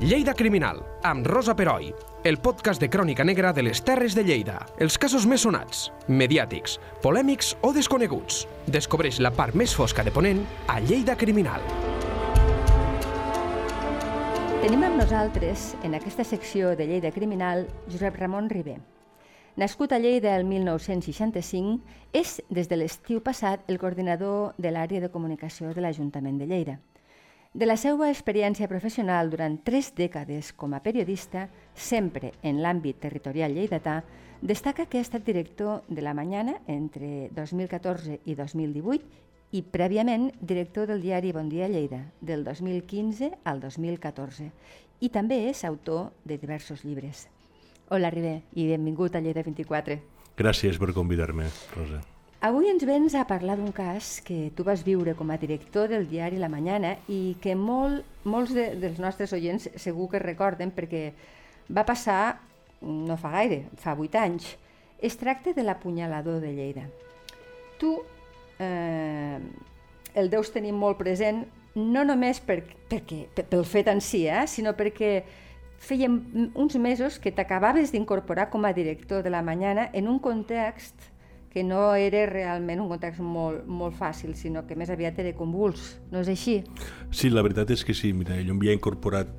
Lleida Criminal, amb Rosa Peroi, el podcast de crònica negra de les Terres de Lleida. Els casos més sonats, mediàtics, polèmics o desconeguts. Descobreix la part més fosca de Ponent a Lleida Criminal. Tenim amb nosaltres, en aquesta secció de Lleida Criminal, Josep Ramon Ribé. Nascut a Lleida el 1965, és des de l'estiu passat el coordinador de l'àrea de comunicació de l'Ajuntament de Lleida. De la seva experiència professional durant tres dècades com a periodista, sempre en l'àmbit territorial lleidatà, destaca que ha estat director de La Mañana entre 2014 i 2018 i prèviament director del diari Bon Dia Lleida, del 2015 al 2014, i també és autor de diversos llibres. Hola, Ribé, i benvingut a Lleida 24. Gràcies per convidar-me, Rosa. Avui ens vens a parlar d'un cas que tu vas viure com a director del diari La Mañana i que molt, molts de, dels nostres oients segur que recorden perquè va passar no fa gaire, fa vuit anys. Es tracta de l'apunyalador de Lleida. Tu eh, el deus tenir molt present no només per, perquè, pel fet en si, eh, sinó perquè fèiem uns mesos que t'acabaves d'incorporar com a director de La Mañana en un context que no era realment un context molt, molt fàcil, sinó que més aviat era convuls. No és així? Sí, la veritat és que sí. Mira, jo m'havia incorporat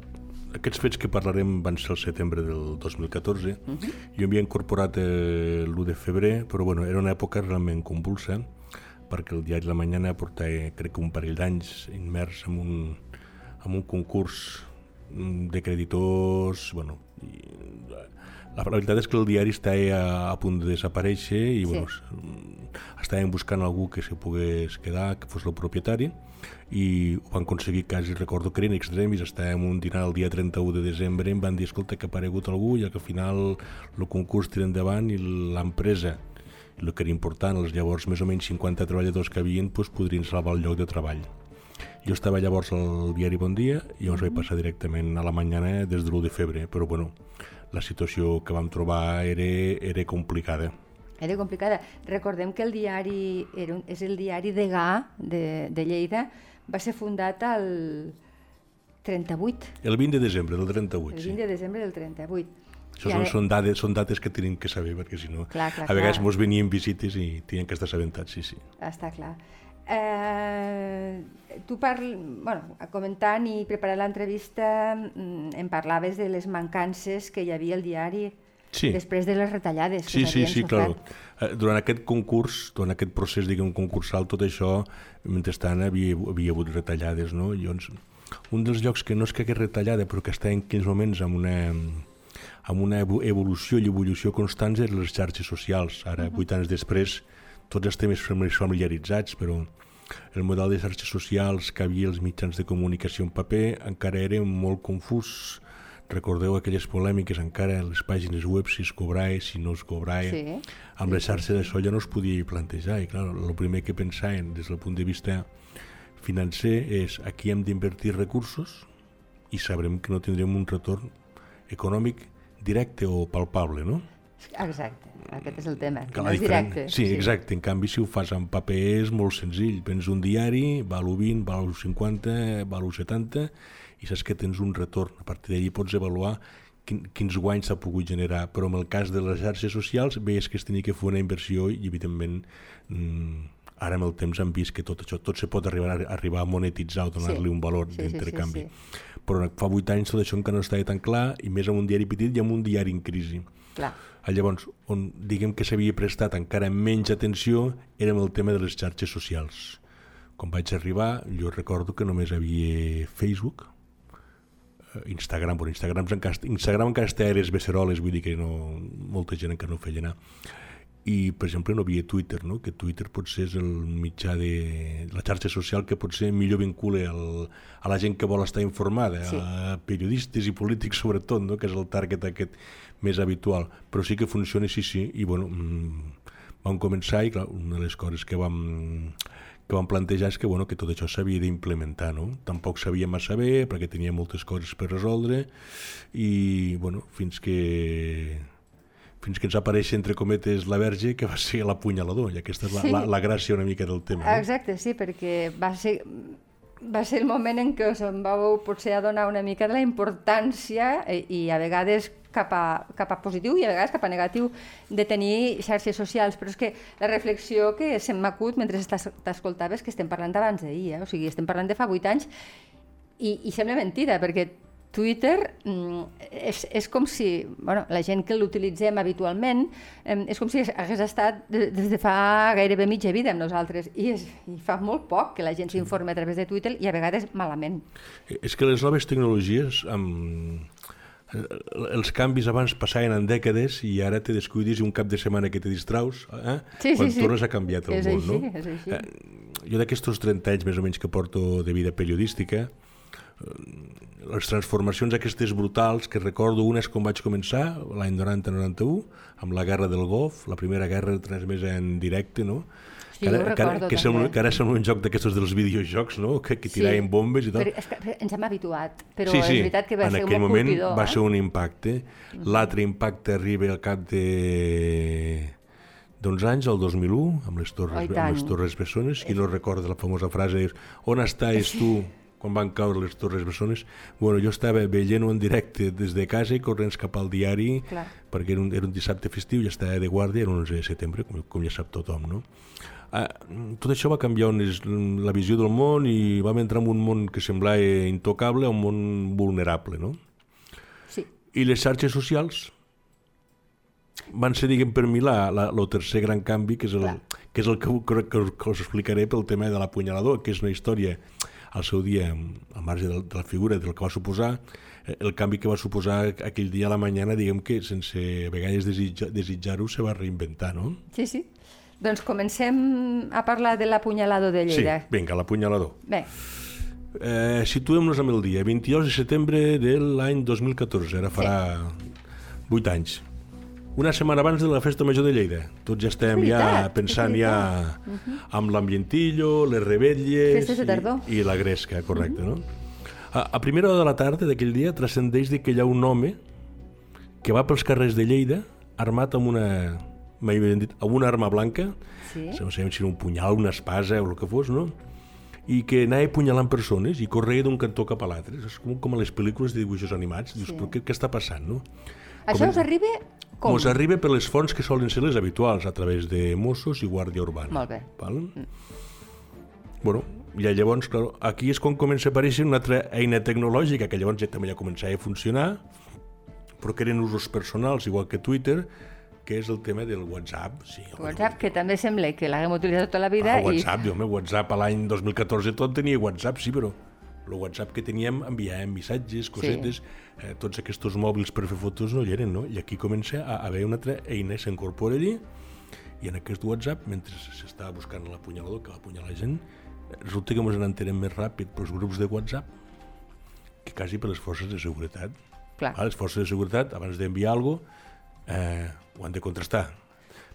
aquests fets que parlarem van ser el setembre del 2014. Uh -huh. Jo m'havia incorporat eh, l'1 de febrer, però bueno, era una època realment convulsa, perquè el diari La Mañana portava, crec que un parell d'anys immers en un, en un concurs de creditors, bueno, i, la, la veritat és que el diari està a, a punt de desaparèixer i sí. bueno, estàvem buscant algú que se pogués quedar, que fos el propietari i ho van aconseguir quasi, recordo que eren extremis, estàvem un dinar el dia 31 de desembre i em van dir, escolta, que ha aparegut algú i que al final el concurs tira endavant i l'empresa el que era important, els llavors més o menys 50 treballadors que havien doncs, podrien salvar el lloc de treball. Jo estava llavors al diari Bon Dia i llavors vaig passar directament a la mañana des de l'1 de febrer, però bueno, la situació que vam trobar era, era complicada. Era complicada. Recordem que el diari era un, és el diari de Gà de, de Lleida, va ser fundat al 38. El 20 de desembre del 38, El 20 sí. de desembre del 38. Això són, ara... són, dades, són dates que tenim que saber, perquè si no, clar, clar, a vegades clar. mos venien visites i tenien que estar assabentats, sí, sí. Està clar. Eh, tu parl... bueno, comentant i preparant l'entrevista mm, em parlaves de les mancances que hi havia al diari sí. després de les retallades sí, que sí, sí, clar. Eh, durant aquest concurs, durant aquest procés diguem, concursal, tot això, mentrestant havia, havia hagut retallades, no? I llavors, un dels llocs que no és que hagués retallada, però que està en aquells moments amb una, amb una evolució i evolució constants eren les xarxes socials. Ara, vuit uh -huh. anys després, tots estem més familiaritzats, però el model de xarxes socials que havia els mitjans de comunicació en paper encara era molt confús. Recordeu aquelles polèmiques encara en les pàgines web, si es cobrava, si no es cobrava. Sí. Amb sí, les xarxes d'això ja no es podia plantejar. I clar, el primer que pensàvem des del punt de vista financer és aquí hem d'invertir recursos i sabrem que no tindrem un retorn econòmic directe o palpable, no? Exacte, aquest és el tema, que no és directe. Sí, sí, exacte, en canvi si ho fas en paper és molt senzill, prens un diari, val 20, val 50, val 70 i saps que tens un retorn, a partir d'allí pots avaluar quin, quins guanys s'ha pogut generar, però en el cas de les xarxes socials veies que es tenia que fer una inversió i evidentment mmm, ara amb el temps han vist que tot això tot se pot arribar a, arribar a monetitzar o donar-li sí. un valor sí, d'intercanvi. Sí, sí, sí. Però fa vuit anys tot això encara no estava tan clar i més amb un diari petit i amb un diari en crisi. Clar. Llavors, on diguem que s'havia prestat encara menys atenció era el tema de les xarxes socials. Quan vaig arribar, jo recordo que només havia Facebook, eh, Instagram, bueno, Instagram, Instagram encara estava a les beceroles, vull dir que no, molta gent encara no feia anar i per exemple no havia Twitter, no? que Twitter potser és el mitjà de la xarxa social que potser millor vincula el, a la gent que vol estar informada, sí. a periodistes i polítics sobretot, no? que és el target aquest més habitual, però sí que funciona, sí, sí, i bueno, mmm, vam començar i clar, una de les coses que vam, que vam plantejar és que, bueno, que tot això s'havia d'implementar, no? Tampoc sabia massa bé perquè tenia moltes coses per resoldre i, bueno, fins que fins que ens apareix entre cometes la verge que va ser l'apunyalador i aquesta és la, sí. la, la gràcia una mica del tema. No? Exacte, sí, perquè va ser va ser el moment en què us en vau potser adonar una mica de la importància i, i a vegades cap a, cap a positiu i a vegades cap a negatiu de tenir xarxes socials, però és que la reflexió que se m'acut mentre t'escoltaves que estem parlant d'abans d'ahir, eh? o sigui, estem parlant de fa vuit anys i, i sembla mentida, perquè Twitter mm, és, és com si, bueno, la gent que l'utilitzem habitualment, és com si hagués estat des de fa gairebé mitja vida amb nosaltres i, és, i fa molt poc que la gent s'informa a través de Twitter i a vegades malament. És que les noves tecnologies, amb els canvis abans passaven en dècades i ara te descuidis un cap de setmana que te distraus eh? sí, quan sí, tornes sí. ha canviat el és món. Així, no? és així. Eh, jo d'aquests 30 anys més o menys que porto de vida periodística, les transformacions aquestes brutals que recordo una és com vaig començar l'any 90-91 amb la guerra del Golf, la primera guerra transmesa en directe, no? Sí, que, ara, que, ara, que, sembla, que ara sembla un joc d'aquestos dels videojocs, no? Que, que tiraven Sí, bombes i tal. Però és que ens hem habituat, però sí, sí. és veritat que va en ser aquell molt moment colpidor. va eh? ser un impacte. L'altre impacte arriba al cap de d'uns anys, el 2001, amb les Oh, Torres, i amb les torres Bessones. Qui no recorda la famosa frase, on estaves tu quan van caure les Torres Bessones? Bueno, jo estava veient-ho en directe des de casa i corrents cap al diari, Clar. perquè era un, era un dissabte festiu, ja estava de guàrdia, era un 11 de setembre, com, com ja sap tothom, no? Ah, tot això va canviar és la visió del món i vam entrar en un món que semblava intocable un món vulnerable, no? Sí, I les xarxes socials van ser, diguem, per mi, el tercer gran canvi, que és el, Clar. que, és el que, que, que us explicaré pel tema de l'apunyalador, que és una història al seu dia, al marge de, de la figura del que va suposar, eh, el canvi que va suposar aquell dia a la mañana, diguem que sense a vegades desitja- desitjar-ho, se va reinventar, no? sí, sí. Doncs comencem a parlar de l'apunyalado de Sí, Lleida. vinga, l'apunyalador. Bé, Eh, Situem-nos amb el dia, 22 de setembre de l'any 2014, ara farà 8 anys. Una setmana abans de la Festa Major de Lleida. Tots ja estem ja pensant ja amb l'ambientillo, les rebetlles Festes de tardor. i, i la gresca, correcte, no? A, a primera hora de la tarda d'aquell dia transcendeix de que hi ha un home que va pels carrers de Lleida armat amb una mai ben dit, amb una arma blanca, sí. no sabem si era un punyal, una espasa o el que fos, no? i que anava apunyalant persones i correia d'un cantó cap a l'altre. És com, com a les pel·lícules de dibuixos animats. Dius, Sí. però què, què està passant, no? Això us arriba com? Mos arriba per les fonts que solen ser les habituals, a través de Mossos i Guàrdia Urbana. Molt bé. Val? Bueno, i llavors, clar, aquí és quan comença a aparèixer una altra eina tecnològica que llavors ja també ja començava a funcionar, però que eren usos personals, igual que Twitter, que és el tema del WhatsApp. Sí, home, WhatsApp, que també sembla que l'haguem utilitzat tota la vida Ah, WhatsApp, i... home, WhatsApp a l'any 2014 tot tenia WhatsApp, sí, però el WhatsApp que teníem enviàvem missatges, cosetes, eh, tots aquests mòbils per fer fotos no hi eren, no? I aquí comença a haver una altra eina, s'incorpora allí, i en aquest WhatsApp, mentre s'estava buscant l'apunyalador que va apunyalar la gent, resulta que ens n'entenem més ràpid pels grups de WhatsApp que quasi per les forces de seguretat. Clar, Ah, les forces de seguretat, abans d'enviar alguna cosa, eh, ho han de contrastar.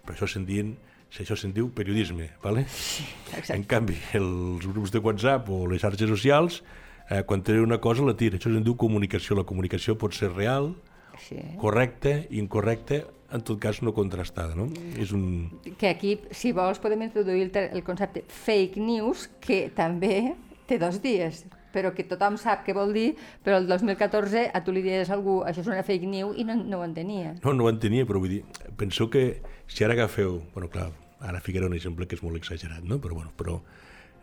Per això se'n diuen, si això se'n diu periodisme, ¿vale? exacte. En canvi, els grups de WhatsApp o les xarxes socials, eh, quan tenen una cosa la tira. Això se'n diu comunicació. La comunicació pot ser real, Sí. correcta, incorrecta, en tot cas no contrastada, no? És un... Que aquí, si vols, podem introduir el, el concepte fake news, que també té dos dies, però que tothom sap què vol dir, però el 2014 a tu li dies a algú això és una fake news i no, no ho entenia. No, no ho entenia, però vull dir, penseu que si ara agafeu... Bueno, clar, ara ficaré un exemple que és molt exagerat, no? Però, bueno, però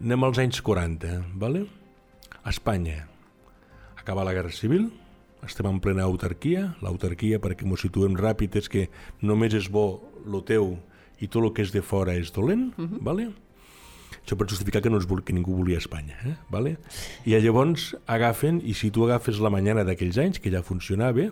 anem als anys 40, ¿vale? A Espanya acaba la Guerra Civil, estem en plena autarquia. L'autarquia, perquè ens situem ràpid, és que només és bo lo teu i tot el que és de fora és dolent, uh -huh. ¿vale? Això per justificar que, no es vol, que ningú volia Espanya. Eh? Vale? I llavors agafen, i si tu agafes la mañana d'aquells anys, que ja funcionava,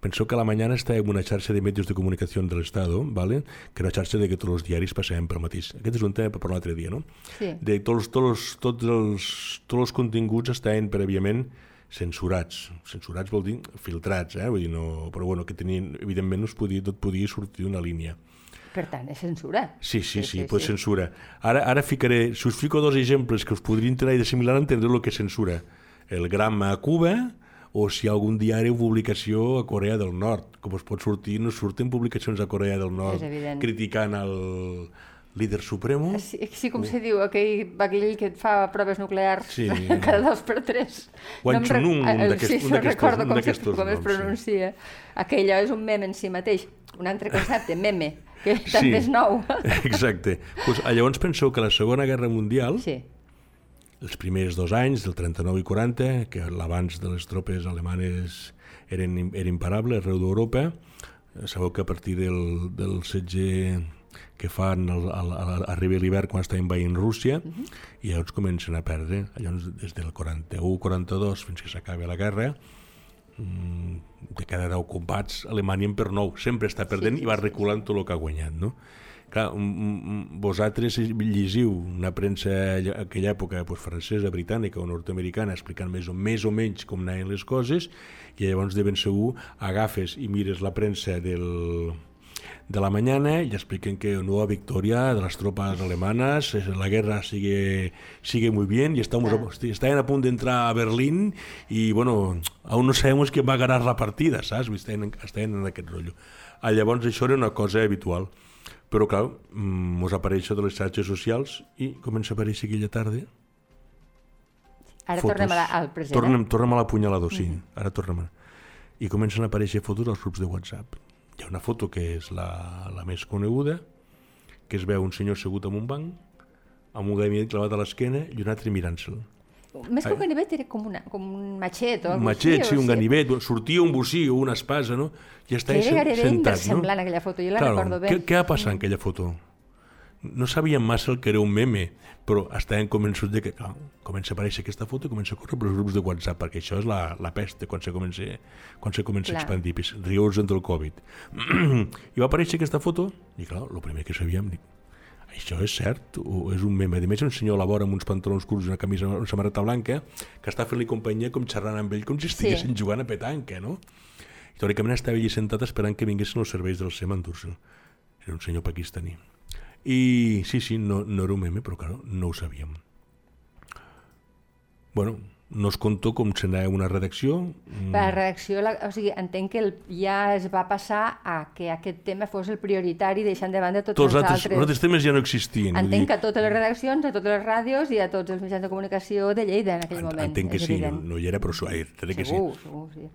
penseu que la mañana estava en una xarxa de medios de comunicació de l'Estat, ¿vale? que era una xarxa de que tots els diaris passaven pel mateix. Aquest és un tema per un altre dia, no? Sí. De tots, tots, tots, els, tots els continguts estaven prèviament censurats. Censurats vol dir filtrats, eh? Vull dir, no... però bueno, que tenien, evidentment no es podia, tot podia sortir d'una línia. Per tant, és censura. Sí, sí, sí, sí, pues sí. censura. Ara, ara ficaré, si us fico dos exemples que us podrien tenir de similar, entendreu el que és censura. El grama a Cuba o si hi ha algun diari o publicació a Corea del Nord. Com es pot sortir, no surten publicacions a Corea del Nord criticant el, líder supremo... Sí, sí com se diu, aquell, aquell que et fa proves nuclears Sí. cada dos per tres. Rec- Chunung, un eh, d'aquests- Sí, no d'aquestos- recordo com, se, d'aquestos com es noms, sí. pronuncia. Aquella és un meme en si mateix. Un altre concepte, meme, que també és nou. Exacte. Pues, llavors penseu que la Segona Guerra Mundial, Sí, els primers dos anys, del 39 i 40, que l'abans de les tropes alemanes eren, eren imparables arreu d'Europa, eh, sabeu que a partir del, del setge que fan al, al, al, arriba l'hivern quan està envaint Rússia i llavors comencen a perdre llavors des del 41-42 fins que s'acaba la guerra mm, de cada 10 combats Alemanya en per 9 sempre està perdent Sí, i va sí, sí. reculant tot el que ha guanyat no? Clar, mm, mm, vosaltres llegiu una premsa a aquella època pues, francesa, britànica o nord-americana explicant més o, més o menys com anaven les coses i llavors de ben segur agafes i mires la premsa del, de la mañana y expliquen que nueva victoria de las tropas alemanas, eh, la guerra sigue, sigue muy bien y estamos a, están a punto de entrar a Berlín y bueno, aún no sabemos quién va a ganar la partida, saps? Estan, estan en aquest rotllo. Ah, llavors això era una cosa habitual. Però clar, mm, mos apareix de les xarxes socials i comença a aparèixer aquella tarda ara fotos. tornem a la, al present. Tornem, eh? tornem a l'apunyalador, sí. Ara tornem a... I comencen a aparèixer fotos als grups de WhatsApp. Hi ha una foto que és la, la més coneguda, que es veu un senyor assegut en un banc, amb un ganivet clavat a l'esquena i un altre mirant-se'l. Més que un ganivet era com, una, com un machet o Un matxet, així, sí, un ganivet, sortia un bocí o una espasa, no? I està Que ahí era gairebé sentat, no? inversemblant aquella foto, jo la Claro, recordo bé. Què, què va passar en aquella foto? No sabíem massa el que era un meme, però estaven convençuts de que clar, comença a aparèixer aquesta foto i comença a córrer pels grups de WhatsApp, perquè això és la, la pesta quan se comença, quan se comença a expandir, rius del Covid. I va aparèixer aquesta foto, i clar, el primer que sabíem, això és cert, o és un meme. A més, un senyor a la vora amb uns pantalons curts i una camisa, una samarreta blanca, que està fent-li companyia com xerrant amb ell, com si estiguessin Sí. jugant a petanca, no? I teòricament estava allí sentat esperant que vinguessin els serveis del SEM a endur-se'l. Era un senyor pakistaní. I sí, sí, no, no era un meme, però claro, no ho sabíem. Bueno, no us conto com se n'anava una redacció. Mm, la redacció, la, o sigui, entenc que el, ja es va passar a que aquest tema fos el prioritari deixant de banda tots, Tots els altres, altres. els altres temes ja no existien. Entenc dir, que a totes les redaccions, a totes les ràdios i a tots els mitjans de comunicació de Lleida en aquell en- moment. entenc que sí, no, evident. no hi era, però eh, crec que sí. segur, segur, sí.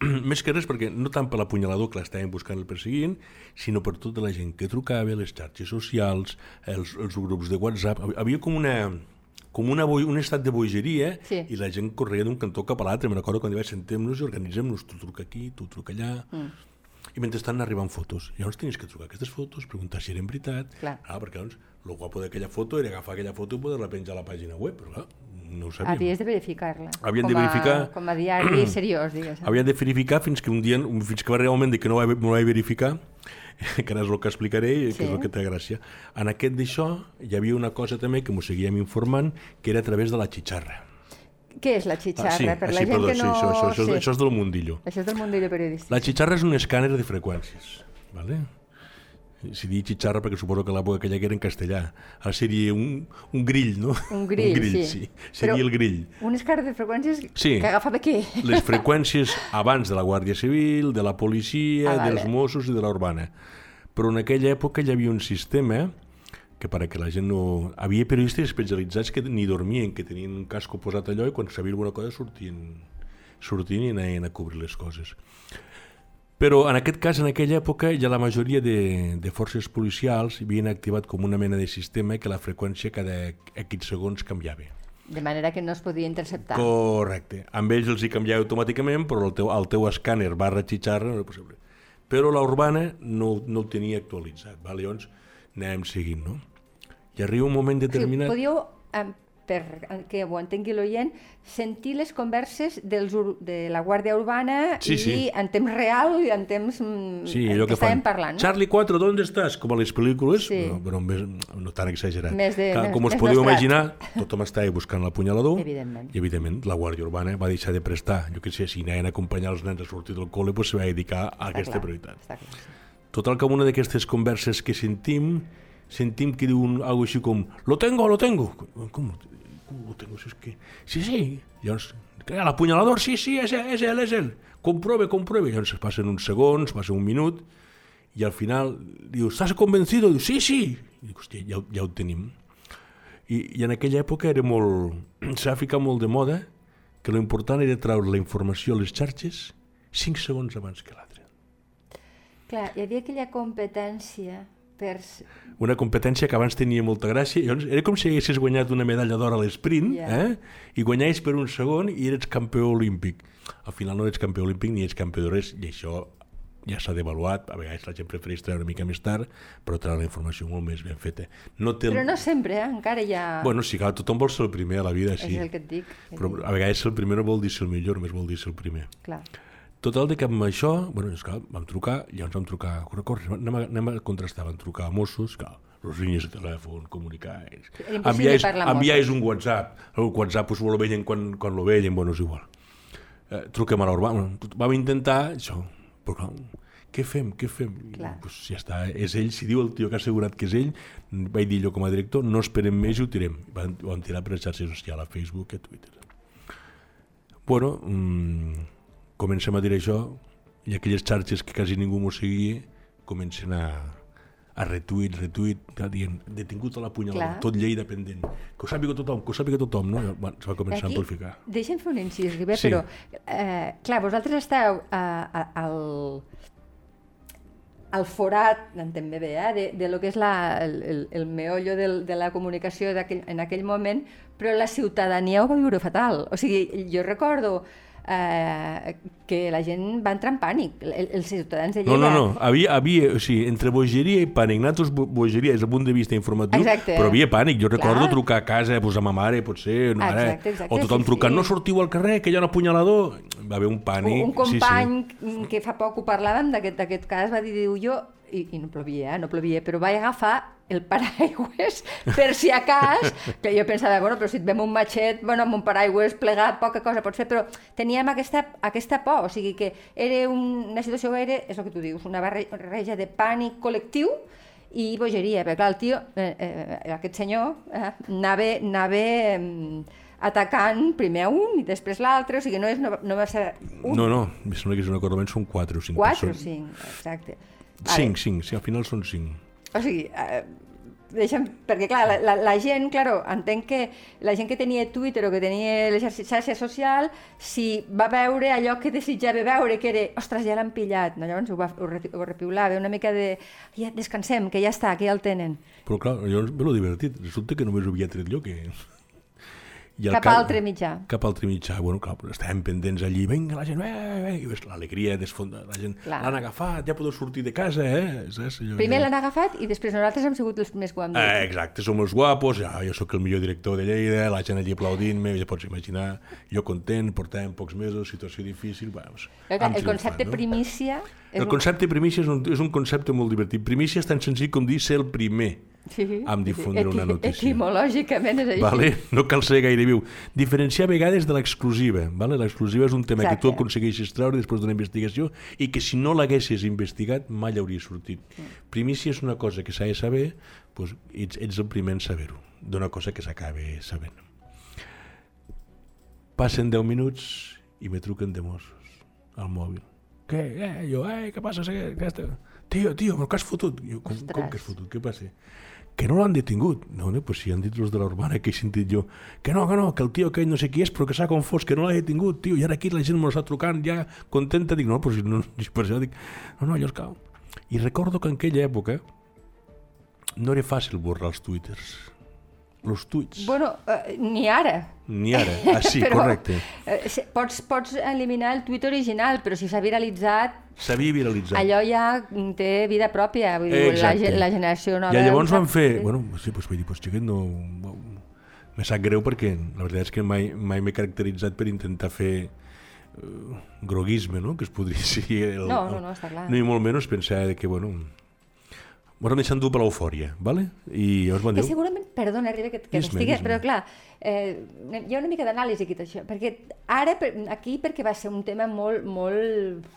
Més que res perquè no tant per l'apunyalador que l'estaven buscant el perseguint, sinó per tota la gent que trucava, les xarxes socials, els, els grups de WhatsApp. Havia com una com una un estat de bogeria Sí. i la gent corria d'un cantó cap a l'altre. Me'n recordo quan vaig sentem-nos i organitzem-nos. Tu truca aquí, tu truca allà. Mm. I mentrestant arribaven fotos. Llavors tenies que trucar aquestes fotos, preguntar si eren veritat. Clar. Ah, perquè doncs, el guapo d'aquella foto era agafar aquella foto i poder-la penjar a la pàgina web, però clar, no ho sabíem. Havies de verificar-la. Havien com de a- verificar- Com a diari seriós, digues. Havia de verificar fins que un dia, fins que va arribar un moment que no ho vaig, no ho vaig verificar, que ara és el que explicaré, sí. que és Sí. el que té gràcia. En aquest d'això hi havia una cosa també que m'ho seguíem informant, que era a través de la xitxarra. Què és la xitxarra? Ah, sí, per ah, la sí, gent perdó, que sí, no... això, això, això, sí. això és del mundillo. Això és del mundillo periodístic. La xitxarra és un escàner de freqüències, ¿vale? Si dic xitxarra perquè suposo que l'època aquella que era en castellà. Ara seria un, un grill, no? Un grill, un grill sí. Seria Però- el grill. Un escàner de freqüències Sí. que agafava què? les freqüències abans de la Guàrdia Civil, de la policia, Ah, vale. dels Mossos i de la urbana. Però en aquella època hi havia un sistema que per que la gent no... Havia periodistes especialitzats que ni dormien, que tenien un casco posat allò i quan sabia alguna cosa sortien, sortien i anaven a cobrir les coses. Però en aquest cas, en aquella època, ja la majoria de, de forces policials havien activat com una mena de sistema que la freqüència cada X segons canviava. De manera que no es podia interceptar. Correcte. Amb ells els hi canviava automàticament, però el teu, el teu escàner barra xitxarra no era possible. Però la urbana no, no ho tenia actualitzat. Val? Llavors anàvem seguint, no? I arriba un moment Sí, determinat... podíeu, eh, per que ho entengui l'oient, sentir les converses dels, de la Guàrdia Urbana Sí, i sí. en temps real i en temps mm, Sí, allò que que fan. estàvem parlant. No? Charlie 4, ¿dónde estàs? Com a les pel·lícules, Sí. no, però més, no tan exagerat. Més de- més- com us més podeu nostrat. imaginar, tothom estava buscant l'apunyalador Evidentment. i, evidentment, la Guàrdia Urbana va deixar de prestar. Jo que sé, si anaven a acompanyar els nens a sortir del col·le, doncs se va dedicar a Està aquesta clar, prioritat. Està clar. Total que en una d'aquestes converses que sentim, sentim que diu un, algo així com «Lo tengo, lo tengo». Com, tengo? Si és que... Sí, sí. Llavors, l'apunyalador? Sí, sí, és, és ell, és ell. Compruebe, compruebe. Llavors passen uns segons, passa un minut, i al final diu «¿Estás convencido?» Diu «Sí, sí». I dic, hòstia, ja, ja ho tenim. I, I en aquella època era molt... S'ha ficat molt de moda que l'important era treure la informació a les xarxes 5 segons abans que l'altre. Clar, hi havia aquella competència Una competència que abans tenia molta gràcia. Llavors, era com si haguessis guanyat una medalla d'or a l'esprint Ja. eh? i guanyaves per un segon i eres campió olímpic. Al final no ets campió olímpic ni ets campió de res i això ja s'ha devaluat. A vegades la gent prefereix treure una mica més tard, però treure la informació molt més ben feta. No té. Però no sempre, eh? encara hi ha... Bueno, sí, clar, tothom vol ser el primer a la vida, sí. És el que et dic. Però a vegades el primer no vol dir ser el millor, només vol dir ser el primer. Clar. Total, de que amb això, bueno, és clar, vam trucar, llavors vam trucar, corre, corre, anem a, anem a contrastar, vam trucar a Mossos, clar, les línies de telèfon, comunicar, enviais, enviais un WhatsApp, el WhatsApp pues, lo veien quan, quan lo veien, bueno, és igual. Eh, truquem a l'Urbà, vam intentar això, però clar, què fem, què fem? Clar. Pues, ja està, és ell, si diu el tio que ha assegurat que és ell, vaig dir jo com a director, no esperem més i ho tirem. Vam, ho vam tirar per les xarxes socials, a Facebook a Twitter. Bueno, mmm, comencem a dir això i aquelles xarxes que quasi ningú m'ho seguia comencen a, a retuit, retuit, dient, detingut a la punyalada, Clar. tot Lleida pendent. Que ho sàpiga tothom, que ho sàpiga tothom, no? Bueno, es va començar a amplificar. Deixa'm fer un incís, Ribé, Sí. però, eh, clar, vosaltres esteu eh, a- al, al forat, entenc bé, eh, de, de lo que és la, el, el, el meollo del, de la comunicació d'aquell- en aquell moment, però la ciutadania ho va viure fatal. O sigui, jo recordo eh, que la gent va entrar en pànic, el, els ciutadans de No, Lleida. no, no, havia, havia, o sigui, entre bogeria i pànic, nosaltres bo- bogeria des del punt de vista informatiu, Exacte. però havia pànic. Jo recordo Clar. trucar a casa, pues, a ma mare, potser, no, ara, Exacte, exacte, o tothom sí, trucant, sí. no sortiu al carrer, que hi ha un apunyalador. Va haver un pànic. Un company Sí, sí. que fa poc ho parlàvem d'aquest cas va dir, diu, jo, i, i no plovia, eh, no plovia, però vaig agafar el paraigües per si a cas, que jo pensava, bueno, però si et vem un matxet, bueno, amb un paraigües plegat, poca cosa pots fer, però teníem aquesta, aquesta por, o sigui que era un, una situació era, és el que tu dius, una barreja de pànic col·lectiu i bogeria, perquè clar, el tio, eh, eh, aquest senyor, eh, anava, anava eh, atacant primer un i després l'altre, o sigui, no, és, no, no va ser un, No, no, em sembla que és una cosa menys, són 4 o 5 Quatre o persones. cinc, exacte. 5, 5, sí, al final són 5. O sigui, eh, deixa'm, perquè clar, la, la, la gent, claro, entenc que la gent que tenia Twitter o que tenia xarxes xarxa social, si va veure allò que desitjava veure, que era, ostres, ja l'han pillat, no? llavors ho, va, ho, re- ho repiulava, una mica de, ja descansem, que ja està, que ja el tenen. Però clar, llavors ve lo divertit. Resulta que només ho havia tret jo, que... I al Cap altre mitjà. Cap altre mitjà. Bueno, clar, però estàvem pendents allí. Vinga, la gent, eh, eh, ves l'alegria desfonda. La gent, l'han agafat, ja podeu sortir de casa, eh? Saps? Allò, Primer ja- l'han agafat i després nosaltres hem sigut els hem dit. Eh, exacte, som els guapos, ja, jo sóc el millor director de Lleida, la gent allí aplaudint-me, ja pots imaginar, jo content, portàvem pocs mesos, situació difícil, clar, hem el concepte no? primícia... és El concepte primícia és un, és un concepte molt divertit. Primícia és tan senzill com dir ser el primer Sí, amb difondre eti- una notícia. Etimològicament és així. Vale? No cal ser gaire viu. Diferenciar a vegades de l'exclusiva. Vale? L'exclusiva és un tema Exacte. que tu aconsegueixes treure després d'una investigació i que si no l'haguessis investigat mai hauria sortit. Primícia és una cosa que s'ha de saber, doncs ets, ets el primer en saber-ho, d'una cosa que s'acaba sabent. Passen 10 minuts i me truquen de Mossos al mòbil. Què? Eh, jo, eh, què passa? Està? Tio, tio, però què has fotut? Jo, com, com que has fotut? Què passa? Que no l'han detingut. No, no, pues si han dit els de l'Urbana que he sentit jo. Que no, que no, que el tio aquell no sé qui és, però que s'ha confós, que no l'ha detingut, tio. I ara aquí la gent m'ho està trucant, ja contenta. Dic, no, però si no, per això dic, no, no, allò és cal. I recordo que en aquella època no era fàcil borrar els twitters. Els tuits. Bueno, eh, ni ara. Ni ara. Ah, sí, Però, correcte. Eh, se- pots, pots eliminar el tuit original, però si s'ha viralitzat, S'havia viralitzat. allò ja té vida pròpia. Vull dir, la, la generació nova... I llavors van fer... Bueno, sí, doncs vaig dir, pues, xiquet, no... Me sap greu perquè la veritat és que mai, mai m'he caracteritzat per intentar fer uh, groguisme, no? Que es podria dir... El, No, no, no, està clar. Ni molt menys pensar que, bueno... M'ho han deixat dur per l'eufòria, ¿vale? I llavors van Que dir... segurament, perdona, Ribe, que, que Dis-me, estigui, dis-me. però clar, eh, hi ha una mica d'anàlisi aquí d'això, perquè ara, per, aquí perquè va ser un tema molt, molt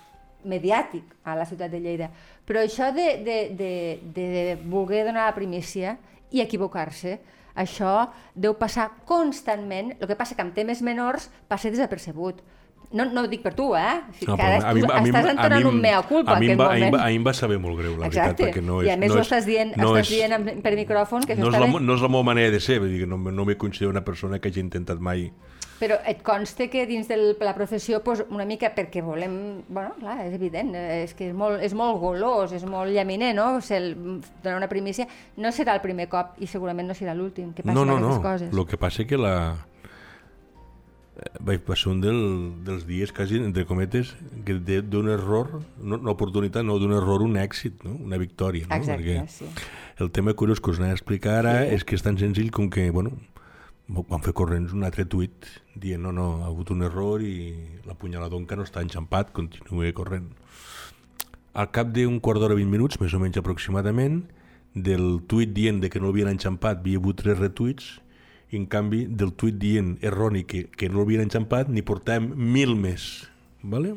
mediàtic a la ciutat de Lleida, però això de, de, de, de voler donar la primícia i equivocar-se, això deu passar constantment, el que passa que amb temes menors passa desapercebut. No, no ho dic per tu, eh? No, que a mi- a mi- estàs a entonant mi- un mea culpa a mi va- a mi A mi em va saber molt greu, la Exacte. veritat, perquè no és... I a més no ho estàs dient, no estàs és, dient en- per micròfon, que no és, la, bé. no és la meva manera de ser, vull dir no, no me considero una persona que hagi intentat mai... Però et consta que dins de la professió, pues, una mica perquè volem... Bueno, clar, és evident, és que és molt, és molt golós, és molt llaminer, no? O sigui, el- donar una primícia no serà el primer cop i segurament no serà l'últim que passin No, no, aquestes no. coses. Lo que passa que la... Vaig passar un del, dels dies, quasi, entre cometes, que de- d'un error, no, una oportunitat, no, d'un error, un èxit, no? una victòria. No? Exacte, sí. el tema curiós que us anava a explicar ara sí. és que és tan senzill com que, bueno, van fer corrents un altre tuit dient no, no, ha hagut un error i l'apunyalador encara no està enxampat, continua corrent. Al cap d'un quart d'hora, 20 minuts, més o menys aproximadament, del tuit dient de que no l'havien enxampat, havia hagut tres retuits, i en canvi del tuit dient erroni que, que no l'havien enxampat, n'hi portàvem mil més. Vale?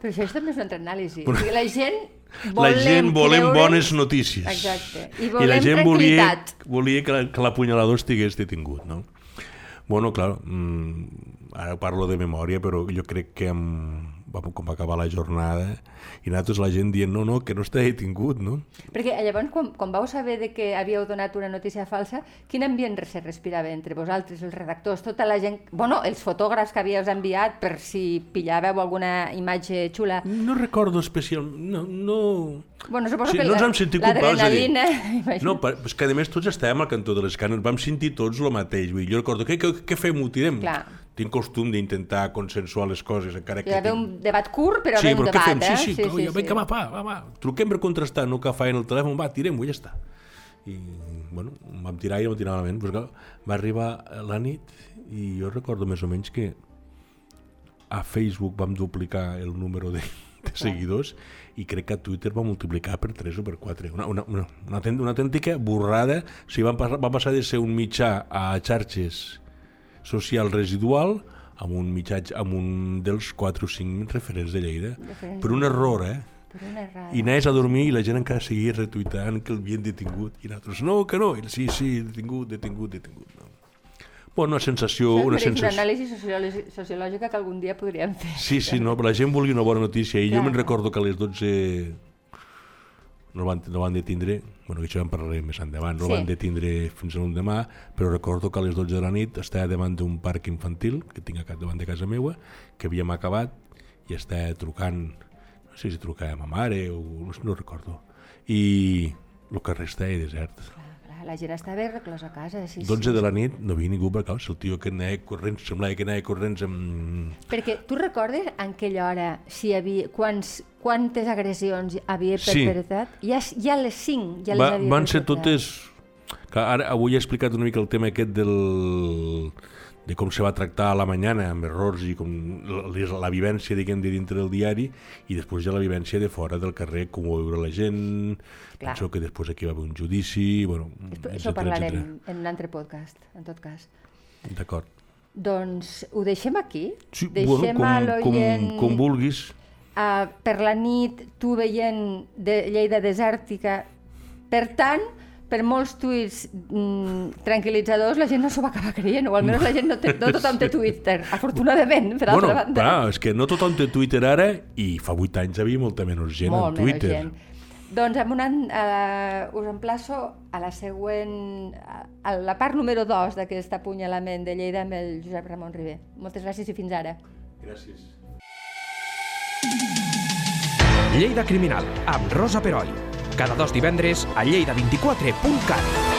Però això és també és una altra anàlisi. O sigui, la gent la volem gent volem creure- bones notícies. Exacte. I I volem la gent volia, volia que, la- que l'apunyalador estigués detingut, no? Bueno, clar, mm, ara parlo de memòria, però jo crec que amb, va- com va acabar la jornada i nosaltres la gent dient no, no, que no està detingut, no? Perquè llavors, quan, quan vau saber de que havíeu donat una notícia falsa, quin ambient se respirava entre vosaltres, els redactors, tota la gent... Bueno, els fotògrafs que havíeu enviat per si pillàveu alguna imatge xula. No recordo especial... No, no... Bueno, suposo Sí, que no ens la- vam sentir culpables l'adrenalina. No, per- és que a més tots estàvem al cantó de les canes, vam sentir tots el mateix. Vull dir, jo recordo, què, què, què fem, ho tirem? Clar. Tinc costum d'intentar consensuar les coses, encara que... Hi va haver tinc- un debat curt, però sí, hi va però un debat, fem? eh? Sí, sí, sí, sí, vinga, va, va, va, va. Truquem per contrastar, no que fain el telèfon, va, tirem-ho, ja està. I, bueno, vam tirar i vam tirar malament. Però, clar, va arribar la nit i jo recordo més o menys que a Facebook vam duplicar el número de, de seguidors i crec que a Twitter va multiplicar per 3 o per 4. Una, una, una, una, una autèntica borrada. O sigui, van passar, va passar de ser un mitjà a xarxes social residual amb un mitjà, amb un dels 4 o 5 referents de Lleida. Referents. Per un error, eh? Per una errada. I anaves a dormir i la gent encara seguia retuitant que l'havien detingut. I nosaltres, no, que no. I, sí, sí, detingut, detingut, detingut. No. Bueno, una sensació... Això Una sensació... anàlisi sociològi- sociològica que algun dia podríem fer. Sí, sí, no, però la gent volia una bona notícia i jo Clar. me'n recordo que a les 12 no van, no van detindre, bueno, que això en parlarem més endavant, no Sí. van detindre fins a l'endemà, però recordo que a les 12 de la nit estava davant d'un parc infantil que tinc a davant de casa meua, que havíem acabat i estava trucant, no sé si trucava a ma mare o no, no recordo, i el carrer estava desert. La gent estava reclosa a casa. Sí, 12 sí. de la nit no havia ningú per causa, el tio que anava corrents, semblava que anava corrents amb... Perquè tu recordes en aquella hora si havia, quants, quantes agressions havia Sí. perpetrat? Ja, ja les 5 ja les Va, havia van ser totes... Que ara, avui he explicat una mica el tema aquest del, de com se va tractar a la mañana amb errors i com la, la vivència diguem de dintre del diari i després ja la vivència de fora del carrer, com ho va viure la gent, Clar. penso que després aquí va haver un judici, bueno, Això etcètera, parlarem etcètera. en un altre podcast, en tot cas. D'acord. Doncs ho deixem aquí? Sí, deixem bueno, com, com, com vulguis. uh, per la nit tu veient de Lleida desèrtica. Per tant, per molts tuits mm, tranquil·litzadors, la gent no s'ho va acabar creient, o almenys la gent no, té, no tothom té Twitter, afortunadament, per altra Bueno, banda. clar, és que no tothom té Twitter ara i fa 8 anys havia molta menys gent Molt en Twitter. menys gent. Doncs amb una, uh, us emplaço a la següent, a, la part número 2 d'aquest apunyalament de Lleida amb el Josep Ramon Ribé. Moltes gràcies i fins ara. Gràcies. Lleida Criminal, amb Rosa Peroi. Cada dos divendres a lleida24.cat.